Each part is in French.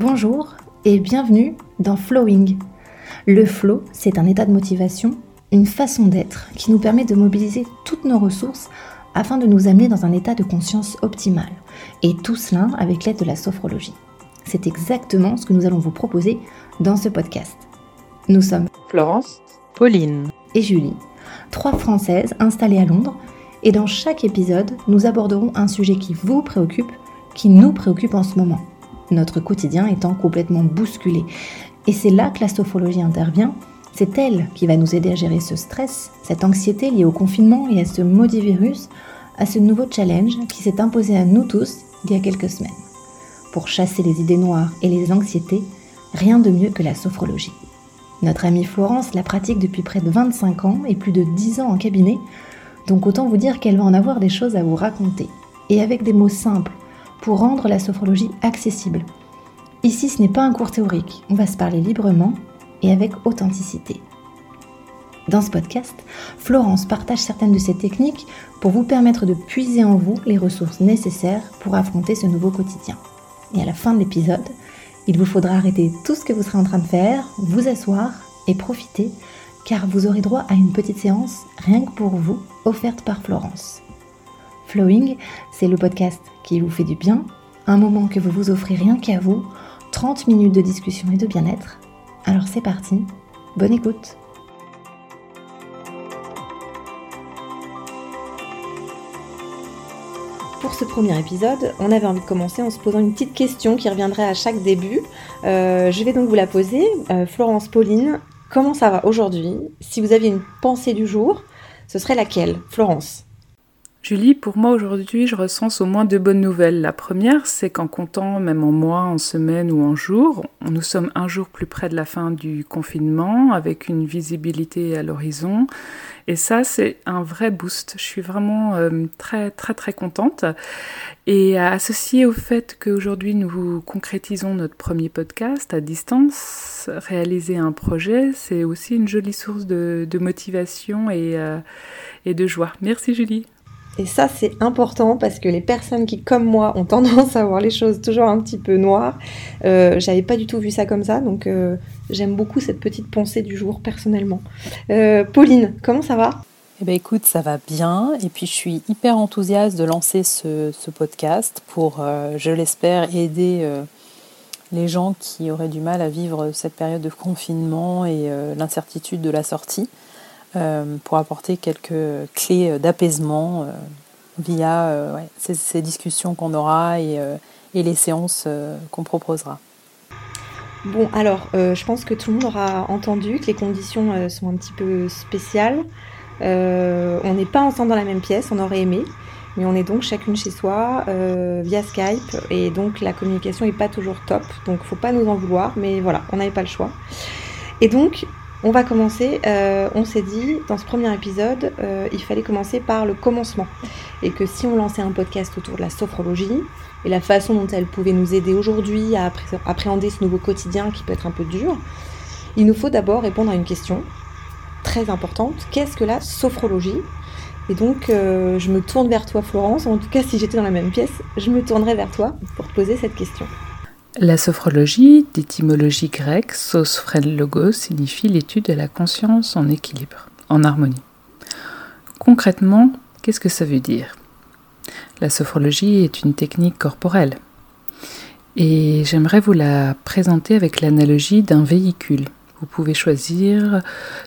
Bonjour et bienvenue dans Flowing. Le flow, c'est un état de motivation, une façon d'être qui nous permet de mobiliser toutes nos ressources afin de nous amener dans un état de conscience optimal. Et tout cela avec l'aide de la sophrologie. C'est exactement ce que nous allons vous proposer dans ce podcast. Nous sommes Florence, Pauline Julie, trois Françaises installées à Londres, et dans chaque épisode, nous aborderons un sujet qui vous préoccupe, qui nous préoccupe en ce moment notre quotidien étant complètement bousculé. Et c'est là que la sophrologie intervient. C'est elle qui va nous aider à gérer ce stress, cette anxiété liée au confinement et à ce maudit virus, à ce nouveau challenge qui s'est imposé à nous tous il y a quelques semaines. Pour chasser les idées noires et les anxiétés, rien de mieux que la sophrologie. Notre amie Florence la pratique depuis près de 25 ans et plus de 10 ans en cabinet, donc autant vous dire qu'elle va en avoir des choses à vous raconter. Et avec des mots simples, pour rendre la sophrologie accessible. Ici, ce n'est pas un cours théorique, on va se parler librement et avec authenticité. Dans ce podcast, Florence partage certaines de ses techniques pour vous permettre de puiser en vous les ressources nécessaires pour affronter ce nouveau quotidien. Et à la fin de l'épisode, il vous faudra arrêter tout ce que vous serez en train de faire, vous asseoir et profiter, car vous aurez droit à une petite séance rien que pour vous, offerte par Florence. Flowing, c'est le podcast qui vous fait du bien, un moment que vous vous offrez rien qu'à vous, 30 minutes de discussion et de bien-être. Alors c'est parti, bonne écoute Pour ce premier épisode, on avait envie de commencer en se posant une petite question qui reviendrait à chaque début. Euh, je vais donc vous la poser. Euh, Florence Pauline, comment ça va aujourd'hui? Si vous aviez une pensée du jour, ce serait laquelle? Florence Julie, pour moi aujourd'hui, je recense au moins deux bonnes nouvelles. La première, c'est qu'en comptant, même en mois, en semaines ou en jours, nous sommes un jour plus près de la fin du confinement, avec une visibilité à l'horizon. Et ça, c'est un vrai boost. Je suis vraiment euh, très, très, très contente. Et associé au fait qu'aujourd'hui, nous concrétisons notre premier podcast à distance, réaliser un projet, c'est aussi une jolie source de, motivation euh, et de joie. Merci Julie. Et ça, c'est important parce que les personnes qui, comme moi, ont tendance à voir les choses toujours un petit peu noires, euh, j'avais pas du tout vu ça comme ça. Donc, euh, j'aime beaucoup cette petite pensée du jour, personnellement. Euh, Pauline, comment ça va? Eh ben écoute, ça va bien. Et puis, je suis hyper enthousiaste de lancer ce, ce podcast pour, je l'espère, aider les gens qui auraient du mal à vivre cette période de confinement et l'incertitude de la sortie. Euh, pour apporter quelques clés d'apaisement euh, via euh, ces, discussions qu'on aura et, les séances qu'on proposera. Bon, alors, je pense que tout le monde aura entendu que les conditions sont un petit peu spéciales. on n'est pas ensemble dans la même pièce, on aurait aimé, mais on est donc chacune chez soi via Skype et donc la communication n'est pas toujours top, donc faut pas nous en vouloir, mais voilà, on n'avait pas le choix. Et donc, on va commencer, euh, on s'est dit dans ce premier épisode, euh, il fallait commencer par le commencement. Et que si on lançait un podcast autour de la sophrologie et la façon dont elle pouvait nous aider aujourd'hui à appréhender ce nouveau quotidien qui peut être un peu dur, il nous faut d'abord répondre à une question très importante. Qu'est-ce que la sophrologie? Et donc euh, je me tourne vers toi Florence, en tout cas si j'étais dans la même pièce, je me tournerais vers toi pour te poser cette question. La sophrologie, d'étymologie grecque, sosphren logo, signifie l'étude de la conscience en équilibre, en harmonie. Concrètement, qu'est-ce que ça veut dire? La sophrologie est une technique corporelle. Et j'aimerais vous la présenter avec l'analogie d'un véhicule. Vous pouvez choisir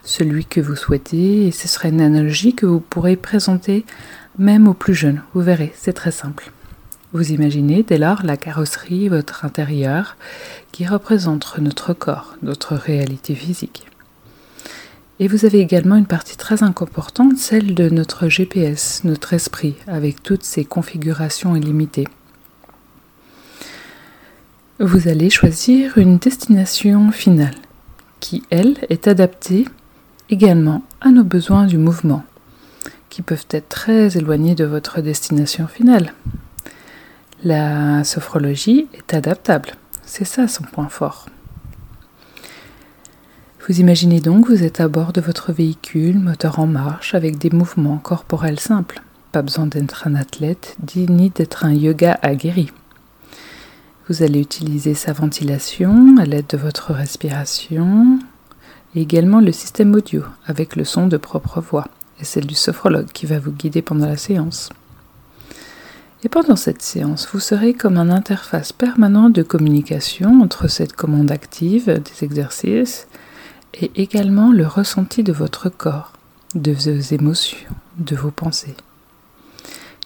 celui que vous souhaitez et ce serait une analogie que vous pourrez présenter même aux plus jeunes. Vous verrez, c'est très simple. Vous imaginez dès lors la carrosserie, votre intérieur, qui représente notre corps, notre réalité physique. Et vous avez également une partie très importante, celle de notre GPS, notre esprit, avec toutes ses configurations illimitées. Vous allez choisir une destination finale, qui, elle, est adaptée également à nos besoins du mouvement, qui peuvent être très éloignés de votre destination finale. La sophrologie est adaptable. C'est ça son point fort. Vous imaginez donc vous êtes à bord de votre véhicule, moteur en marche, avec des mouvements corporels simples. Pas besoin d'être un athlète, ni d'être un yoga aguerri. Vous allez utiliser sa ventilation à l'aide de votre respiration et également le système audio avec le son de propre voix et celle du sophrologue qui va vous guider pendant la séance. Et pendant cette séance, vous serez comme un interface permanent de communication entre cette commande active des exercices et également le ressenti de votre corps, de vos émotions, de vos pensées,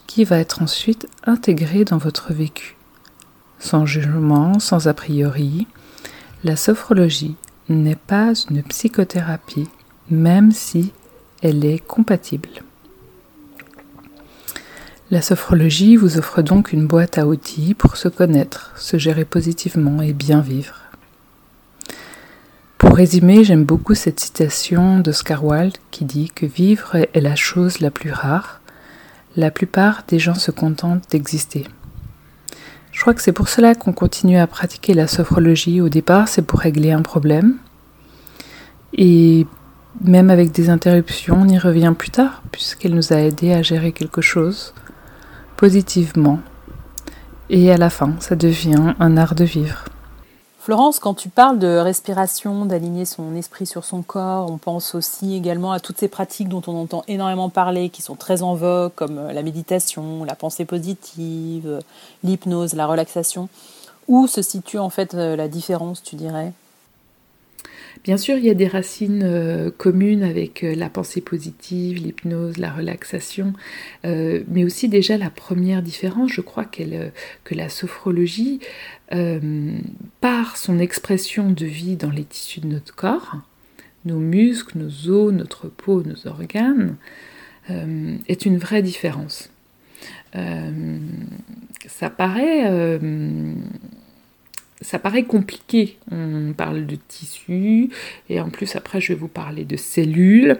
qui va être ensuite intégré dans votre vécu sans jugement, sans a priori. La sophrologie n'est pas une psychothérapie, même si elle est compatible. La sophrologie vous offre donc une boîte à outils pour se connaître, se gérer positivement et bien vivre. Pour résumer, j'aime beaucoup cette citation d'Oscar Wilde qui dit que vivre est la chose la plus rare. La plupart des gens se contentent d'exister. Je crois que c'est pour cela qu'on continue à pratiquer la sophrologie. Au départ, c'est pour régler un problème. Et même avec des interruptions, on y revient plus tard, puisqu'elle nous a aidé à gérer quelque chose positivement. Et à la fin, ça devient un art de vivre. Florence, quand tu parles de respiration, d'aligner son esprit sur son corps, on pense aussi également à toutes ces pratiques dont on entend énormément parler, qui sont très en vogue, comme euh, la méditation, la pensée positive, l'hypnose, la relaxation. Où se situe en fait euh, la différence, tu dirais? Bien sûr, il y a des racines euh, communes avec euh, la pensée positive, l'hypnose, la relaxation, euh, mais aussi déjà la première différence, je crois que la sophrologie, par son expression de vie dans les tissus de notre corps, nos muscles, nos os, notre peau, nos organes, est une vraie différence. ça paraît ça paraît compliqué. On parle de tissu, et en plus après je vais vous parler de cellules.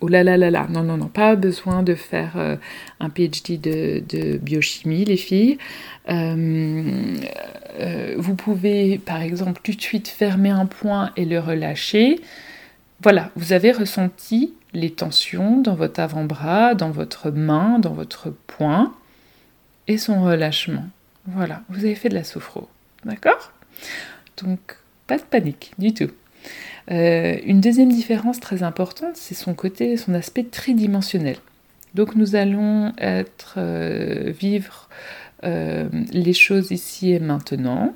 Oh là là là là, non, non, non, pas besoin de faire euh, un PhD de, biochimie, les filles. Euh, euh, vous pouvez, par exemple, tout de suite fermer un point et le relâcher. Voilà, vous avez ressenti les tensions dans votre avant-bras, dans votre main, dans votre poing, et son relâchement. Voilà, vous avez fait de la sophro. D'accord? Donc, pas de panique du tout. Euh, une deuxième différence très importante, c'est son côté, son aspect tridimensionnel. Donc nous allons être euh, vivre euh, les choses ici et maintenant,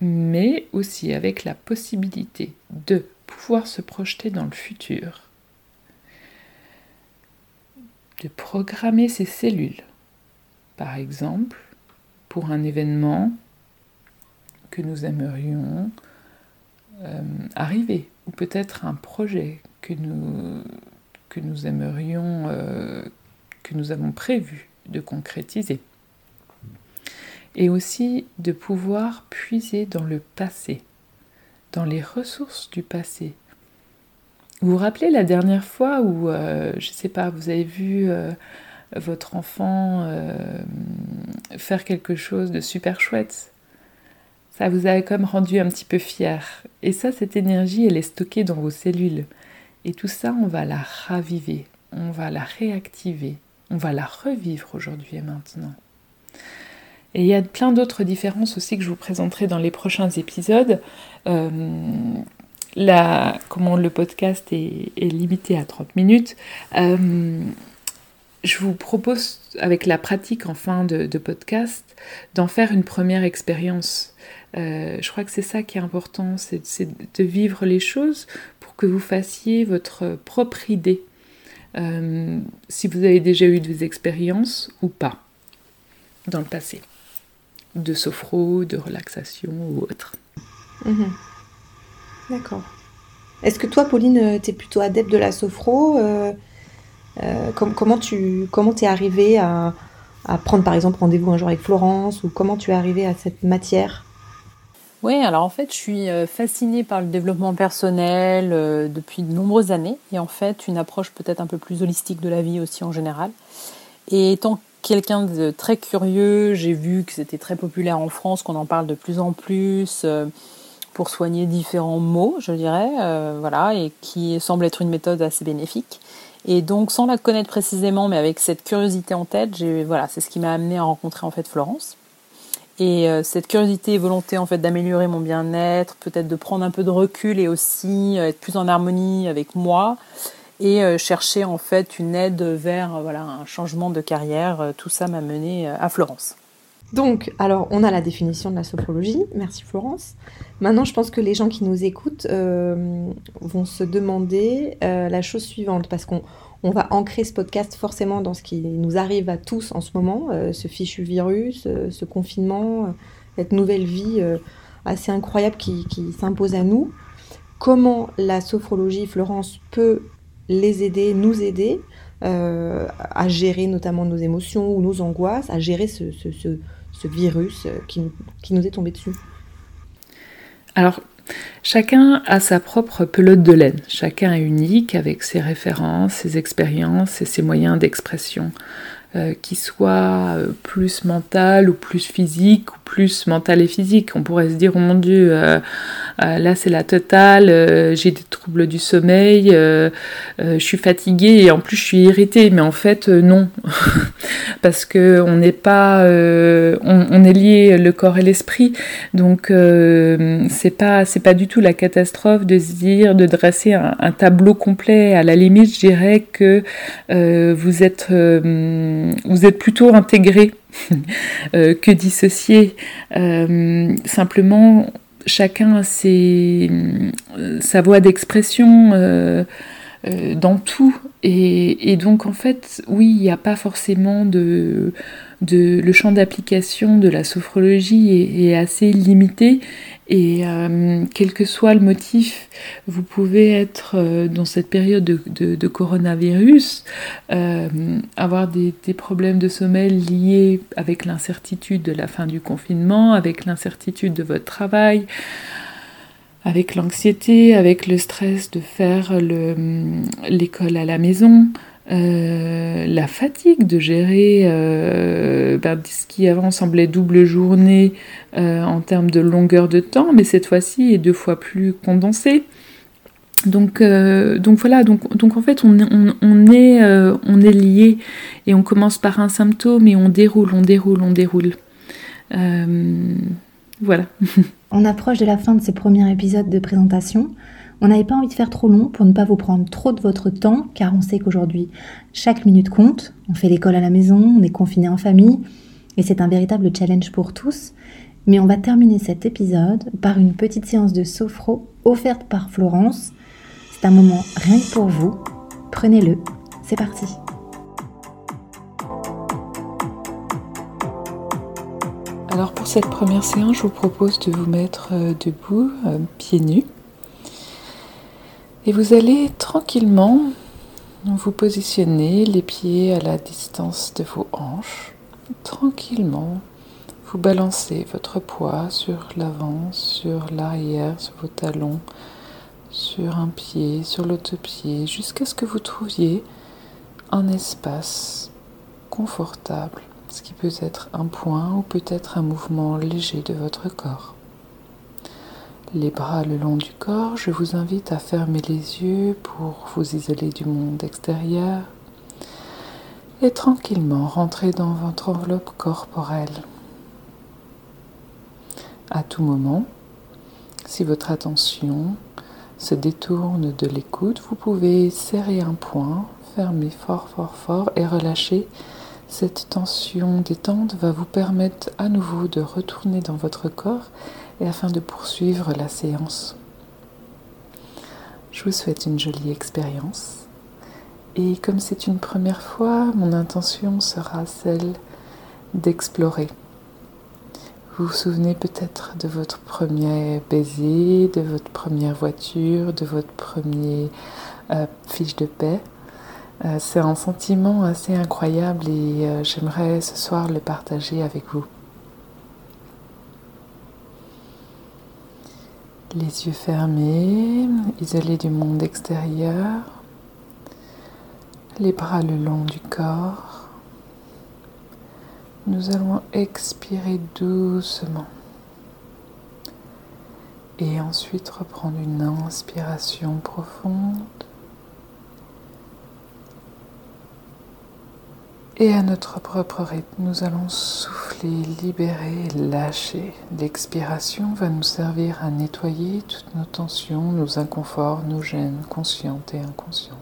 mais aussi avec la possibilité de pouvoir se projeter dans le futur, de programmer ses cellules, par exemple, pour un événement que nous aimerions euh, arriver, ou peut-être un projet que nous, que nous aimerions, euh, que nous avons prévu de concrétiser. Et aussi de pouvoir puiser dans le passé, dans les ressources du passé. Vous vous rappelez la dernière fois où, euh, je ne sais pas, vous avez vu votre enfant faire quelque chose de super chouette? Ça vous a comme rendu un petit peu fier. Et ça, cette énergie, elle est stockée dans vos cellules. Et tout ça, on va la raviver, on va la réactiver, on va la revivre aujourd'hui et maintenant. Et il y a plein d'autres différences aussi que je vous présenterai dans les prochains épisodes. Euh, là, comment le podcast est, limité à 30 minutes, euh, je vous propose, avec la pratique en fin de, podcast, d'en faire une première expérience. Euh, je crois que c'est ça qui est important, c'est de vivre les choses pour que vous fassiez votre propre idée. Euh, si vous avez déjà eu des expériences ou pas dans le passé, de sophro, de relaxation ou autre. Mhm. D'accord. Est-ce que toi, Pauline, tu es plutôt adepte de la sophro euh, Comment tu comment es arrivée à, à prendre par exemple rendez-vous un jour avec Florence ou comment tu es arrivée à cette matière? Oui, alors en fait, je suis euh, fascinée par le développement personnel euh, depuis de nombreuses années et en fait, une approche peut-être un peu plus holistique de la vie aussi en général. Et étant quelqu'un de très curieux, j'ai vu que c'était très populaire en France, qu'on en parle de plus en plus. Euh, pour soigner différents maux, je dirais, voilà, et qui semble être une méthode assez bénéfique. Et donc, sans la connaître précisément, mais avec cette curiosité en tête, voilà, c'est ce qui m'a amené à rencontrer en fait Florence. Et euh, cette curiosité et volonté en fait d'améliorer mon bien-être, peut-être de prendre un peu de recul et aussi euh, être plus en harmonie avec moi et euh, chercher en fait une aide vers voilà un changement de carrière. tout ça m'a mené à Florence. Donc, alors, on a la définition de la sophrologie. Merci Florence. Maintenant, je pense que les gens qui nous écoutent vont se demander la chose suivante, parce qu'on on va ancrer ce podcast forcément dans ce qui nous arrive à tous en ce moment, euh, ce fichu virus, euh, ce confinement, euh, cette nouvelle vie assez incroyable qui, s'impose à nous. Comment la sophrologie, Florence, peut les aider, nous aider? À gérer notamment nos émotions ou nos angoisses, à gérer ce, virus qui, qui nous est tombé dessus Alors, Chacun a sa propre pelote de laine, chacun est unique avec ses références, ses expériences et ses moyens d'expression. Euh, qui soit euh, plus mental ou plus physique ou mental et physique. On pourrait se dire, oh mon Dieu, euh, là c'est la totale, j'ai des troubles du sommeil, je suis fatiguée et en plus je suis irritée. Mais en fait, non, parce que on n'est pas, on, est lié le corps et l'esprit, donc c'est pas, c'est pas du tout la catastrophe de se dire, de dresser un, un tableau complet. À la limite, je dirais que vous êtes vous êtes plutôt intégré euh, que dissocié. Euh, simplement, chacun a ses, euh, sa voie d'expression dans tout. Et, donc, en fait, oui, il n'y a pas forcément de, le champ d'application de la sophrologie est assez limité et euh, quel que soit le motif, vous pouvez être euh, dans cette période de, coronavirus, euh, avoir des, problèmes de sommeil liés avec l'incertitude de la fin du confinement, avec l'incertitude de votre travail, avec l'anxiété, avec le stress de faire l'école à la maison. Euh, la fatigue de gérer euh, bah, ce qui avant semblait double journée euh, en termes de longueur de temps, mais cette fois-ci est deux fois plus condensé. Donc, donc voilà, donc, donc en fait on, on, est, on est lié et on commence par un symptôme et on déroule, on déroule, on déroule. voilà. on approche de la fin de ce premier épisode de présentation. On n'avait pas envie de faire trop long pour ne pas vous prendre trop de votre temps, car on sait qu'aujourd'hui, chaque minute compte. On fait l'école à la maison, on est confiné en famille, et c'est un véritable challenge pour tous. Mais on va terminer cet épisode par une petite séance de sophro offerte par Florence. C'est un moment rien que pour vous. Prenez-le. C'est parti. Alors pour cette première séance, je vous propose de vous mettre euh, debout, euh, pieds nus. Et vous allez tranquillement vous positionner les pieds à la distance de vos hanches. Tranquillement, vous balancez votre poids sur l'avant, sur l'arrière, sur vos talons, sur un pied, sur l'autre pied, jusqu'à ce que vous trouviez un espace confortable, ce qui peut être un point ou peut-être un mouvement léger de votre corps les bras le long du corps, je vous invite à fermer les yeux pour vous isoler du monde extérieur et tranquillement rentrer dans votre enveloppe corporelle. À tout moment, si votre attention se détourne de l'écoute, vous pouvez serrer un point, fermer fort fort fort et relâcher. Cette tension détente va vous permettre à nouveau de retourner dans votre corps et afin de poursuivre la séance. Je vous souhaite une jolie expérience. Et comme c'est une première fois, mon intention sera celle d'explorer. Vous vous souvenez peut-être de votre premier baiser, de votre première voiture, de votre premier euh, fiche de paix. Euh, c'est un sentiment assez incroyable et euh, j'aimerais ce soir le partager avec vous. Les yeux fermés, isolés du monde extérieur, les bras le long du corps. Nous allons expirer doucement. Et ensuite reprendre une inspiration profonde. Et à notre propre rythme, nous allons souffler, libérer, lâcher. L'expiration va nous servir à nettoyer toutes nos tensions, nos inconforts, nos gênes conscientes et inconscientes.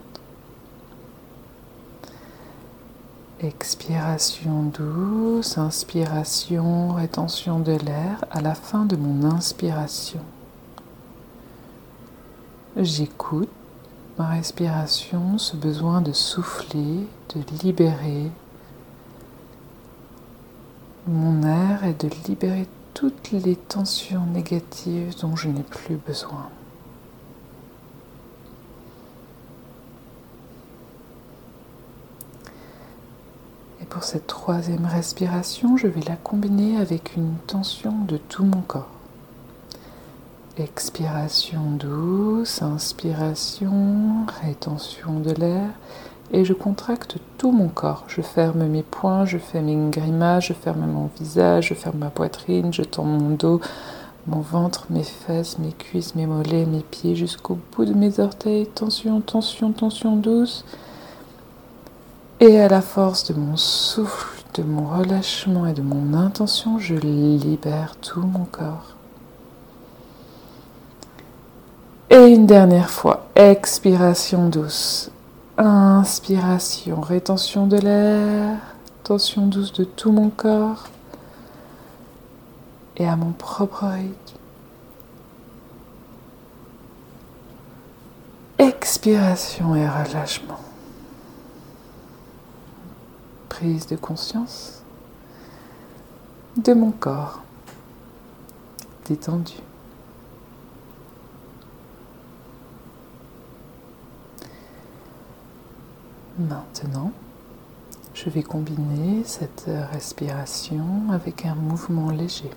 Expiration douce, inspiration, rétention de l'air à la fin de mon inspiration. J'écoute ma respiration, ce besoin de souffler, de libérer mon air et de libérer toutes les tensions négatives dont je n'ai plus besoin. Et pour cette troisième respiration, je vais la combiner avec une tension de tout mon corps. Expiration douce, inspiration, rétention de l'air et je contracte tout mon corps. Je ferme mes poings, je fais mes grimaces, je ferme mon visage, je ferme ma poitrine, je tends mon dos, mon ventre, mes fesses, mes cuisses, mes mollets, mes pieds jusqu'au bout de mes orteils. Tension, tension, tension douce. Et à la force de mon souffle, de mon relâchement et de mon intention, je libère tout mon corps. Et une dernière fois, expiration douce. Inspiration, rétention de l'air, tension douce de tout mon corps et à mon propre rythme. Expiration et relâchement. Prise de conscience de mon corps détendu. Maintenant, je vais combiner cette respiration avec un mouvement léger.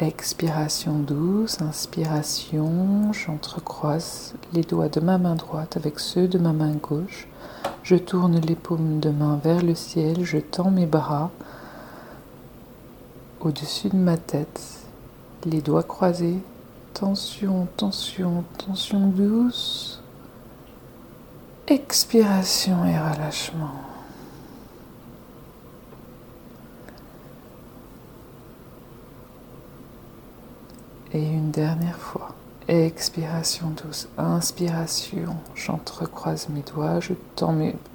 Expiration douce, inspiration, j'entrecroise les doigts de ma main droite avec ceux de ma main gauche. Je tourne les paumes de main vers le ciel, je tends mes bras au-dessus de ma tête, les doigts croisés. Tension, tension, tension douce. Expiration et relâchement. Et une dernière fois. Expiration douce. Inspiration. J'entrecroise mes doigts. Je,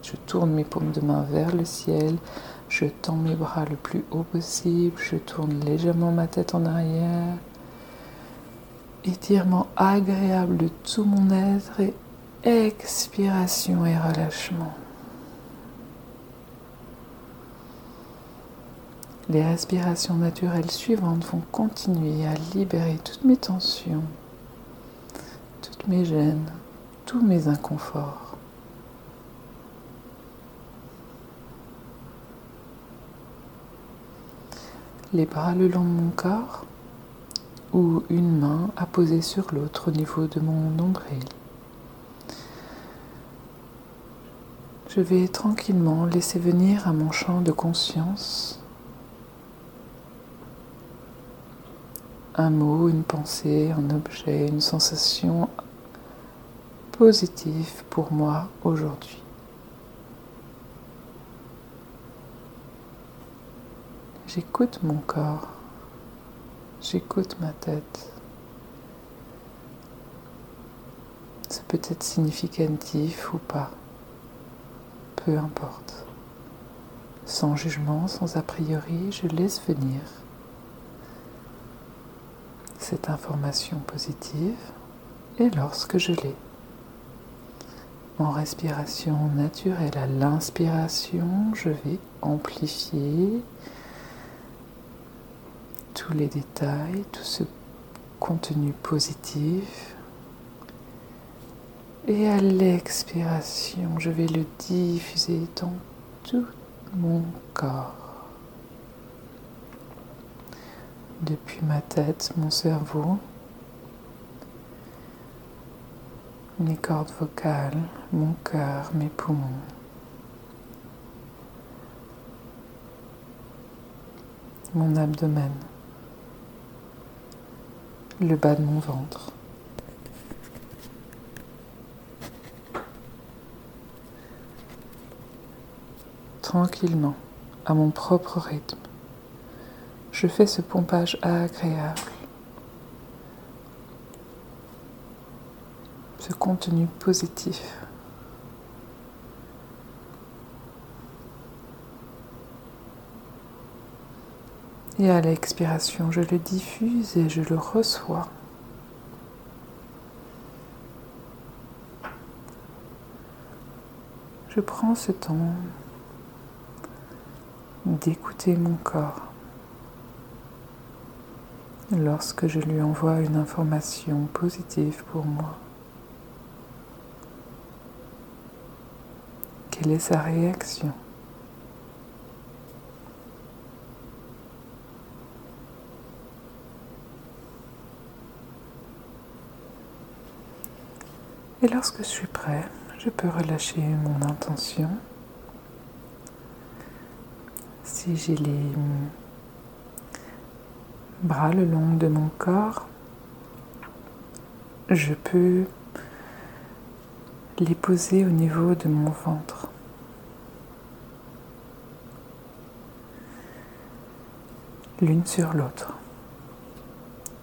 je tourne mes paumes de main vers le ciel. Je tends mes bras le plus haut possible. Je tourne légèrement ma tête en arrière. Étirement agréable de tout mon être et Expiration et relâchement. Les respirations naturelles suivantes vont continuer à libérer toutes mes tensions, toutes mes gênes, tous mes inconforts. Les bras le long de mon corps ou une main apposée sur l'autre au niveau de mon nombril. Je vais tranquillement laisser venir à mon champ de conscience un mot, une pensée, un objet, une sensation positive pour moi aujourd'hui. J'écoute mon corps, j'écoute ma tête. C'est peut être significatif ou pas peu importe. Sans jugement, sans a priori, je laisse venir cette information positive et lorsque je l'ai, en respiration naturelle à l'inspiration, je vais amplifier tous les détails, tout ce contenu positif et à l'expiration, je vais le diffuser dans tout mon corps. Depuis ma tête, mon cerveau, mes cordes vocales, mon cœur, mes poumons. Mon abdomen, le bas de mon ventre. Tranquillement, à mon propre rythme, je fais ce pompage agréable. Ce contenu positif. Et à l'expiration, je le diffuse et je le reçois. Je prends ce temps d'écouter mon corps lorsque je lui envoie une information positive pour moi. Quelle est sa réaction? Et lorsque je suis prêt, je peux relâcher mon intention. Si j'ai les bras le long de mon corps, je peux les poser au niveau de mon ventre. L'une sur l'autre.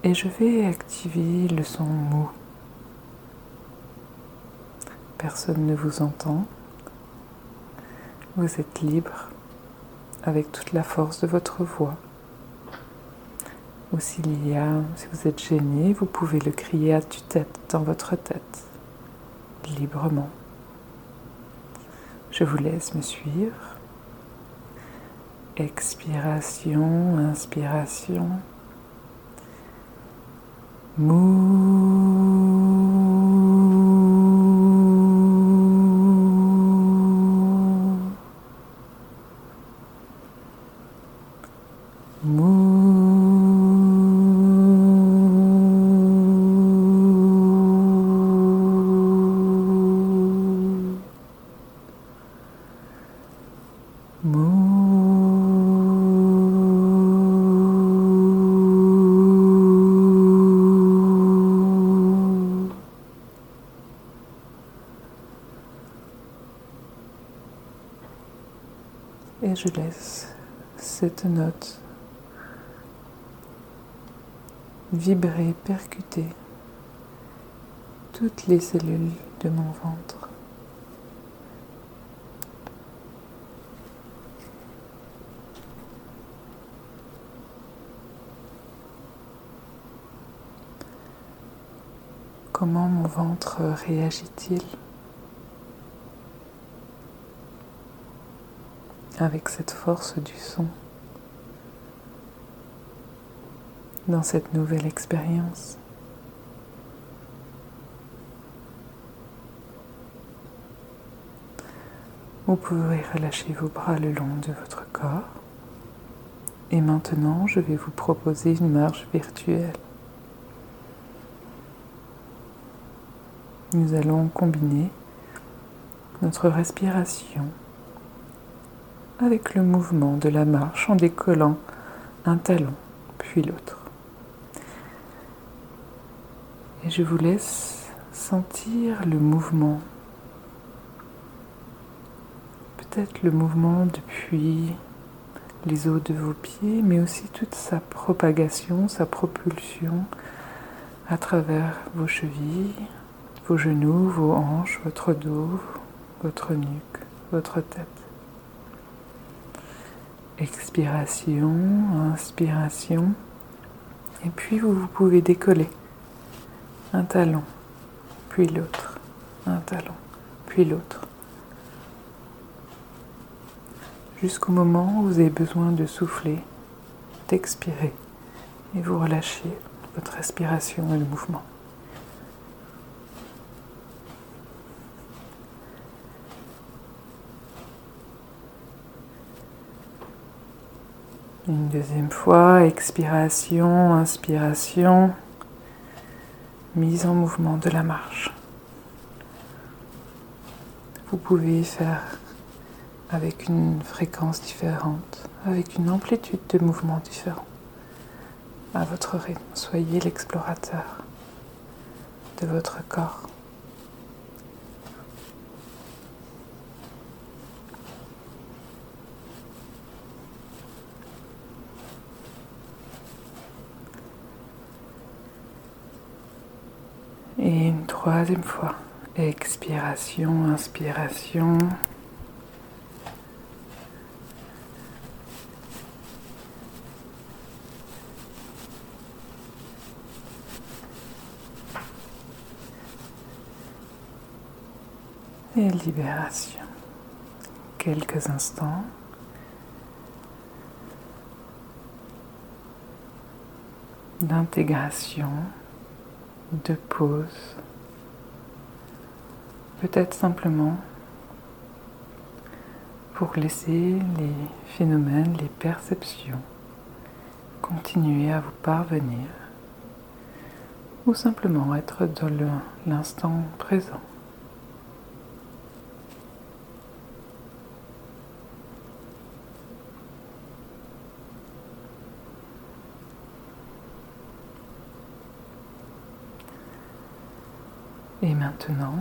Et je vais activer le son mou personne ne vous entend. Vous êtes libre avec toute la force de votre voix. Ou s'il y a, si vous êtes gêné, vous pouvez le crier à tue-tête dans votre tête, librement. Je vous laisse me suivre. Expiration, inspiration. Mou. Je laisse cette note vibrer, percuter toutes les cellules de mon ventre. Comment mon ventre réagit-il? Avec cette force du son dans cette nouvelle expérience. Vous pouvez relâcher vos bras le long de votre corps. Et maintenant, je vais vous proposer une marche virtuelle. Nous allons combiner notre respiration avec le mouvement de la marche en décollant un talon puis l'autre. Et je vous laisse sentir le mouvement. Peut-être le mouvement depuis les os de vos pieds, mais aussi toute sa propagation, sa propulsion à travers vos chevilles, vos genoux, vos hanches, votre dos, votre nuque, votre tête. Expiration, inspiration. Et puis vous, pouvez décoller un talon, puis l'autre, un talon, puis l'autre. Jusqu'au moment où vous avez besoin de souffler, d'expirer et vous relâchez votre respiration et le mouvement. Une deuxième fois, expiration, inspiration, mise en mouvement de la marche. Vous pouvez faire avec une fréquence différente, avec une amplitude de mouvement différente. à votre rythme. Soyez l'explorateur de votre corps. Et une troisième fois. Expiration, inspiration. Et libération. Quelques instants. d'intégration de pause, peut-être simplement pour laisser les phénomènes, les perceptions continuer à vous parvenir ou simplement être dans l'instant présent. Et maintenant,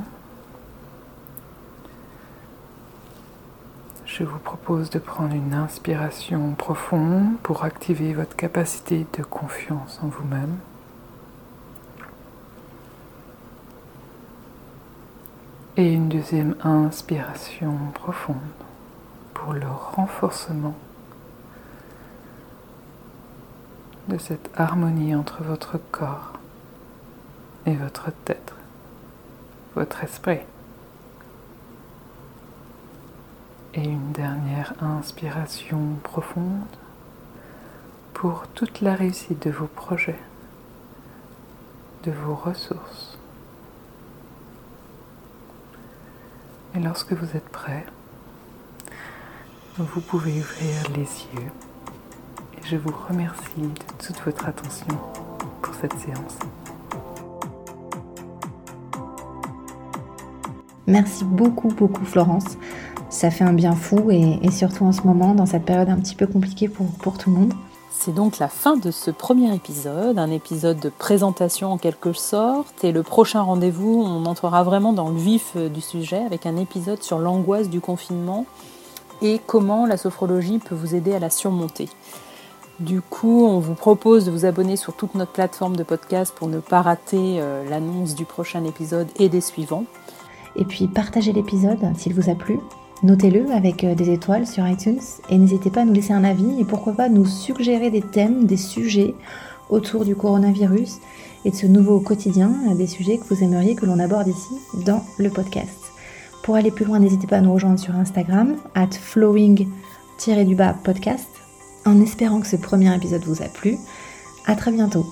je vous propose de prendre une inspiration profonde pour activer votre capacité de confiance en vous-même. Et une deuxième inspiration profonde pour le renforcement de cette harmonie entre votre corps et votre tête votre esprit. Et une dernière inspiration profonde pour toute la réussite de vos projets, de vos ressources. Et lorsque vous êtes prêt, vous pouvez ouvrir les yeux. Et je vous remercie de toute votre attention pour cette séance. Merci beaucoup, beaucoup Florence. Ça fait un bien fou et, surtout en ce moment, dans cette période un petit peu compliquée pour, pour tout le monde. C'est donc la fin de ce premier épisode, un épisode de présentation en quelque sorte. Et le prochain rendez-vous, on entrera vraiment dans le vif euh, du sujet avec un épisode sur l'angoisse du confinement et comment la sophrologie peut vous aider à la surmonter. Du coup, on vous propose de vous abonner sur toute notre plateforme de podcast pour ne pas rater euh, l'annonce du prochain épisode et des suivants. Et puis partagez l'épisode s'il vous a plu. Notez-le avec euh, des étoiles sur iTunes et n'hésitez pas à nous laisser un avis et pourquoi pas nous suggérer des thèmes, des sujets autour du coronavirus et de ce nouveau quotidien, des sujets que vous aimeriez que l'on aborde ici dans le podcast. Pour aller plus loin, n'hésitez pas à nous rejoindre sur Instagram, at flowing-podcast, en espérant que ce premier épisode vous a plu. À très bientôt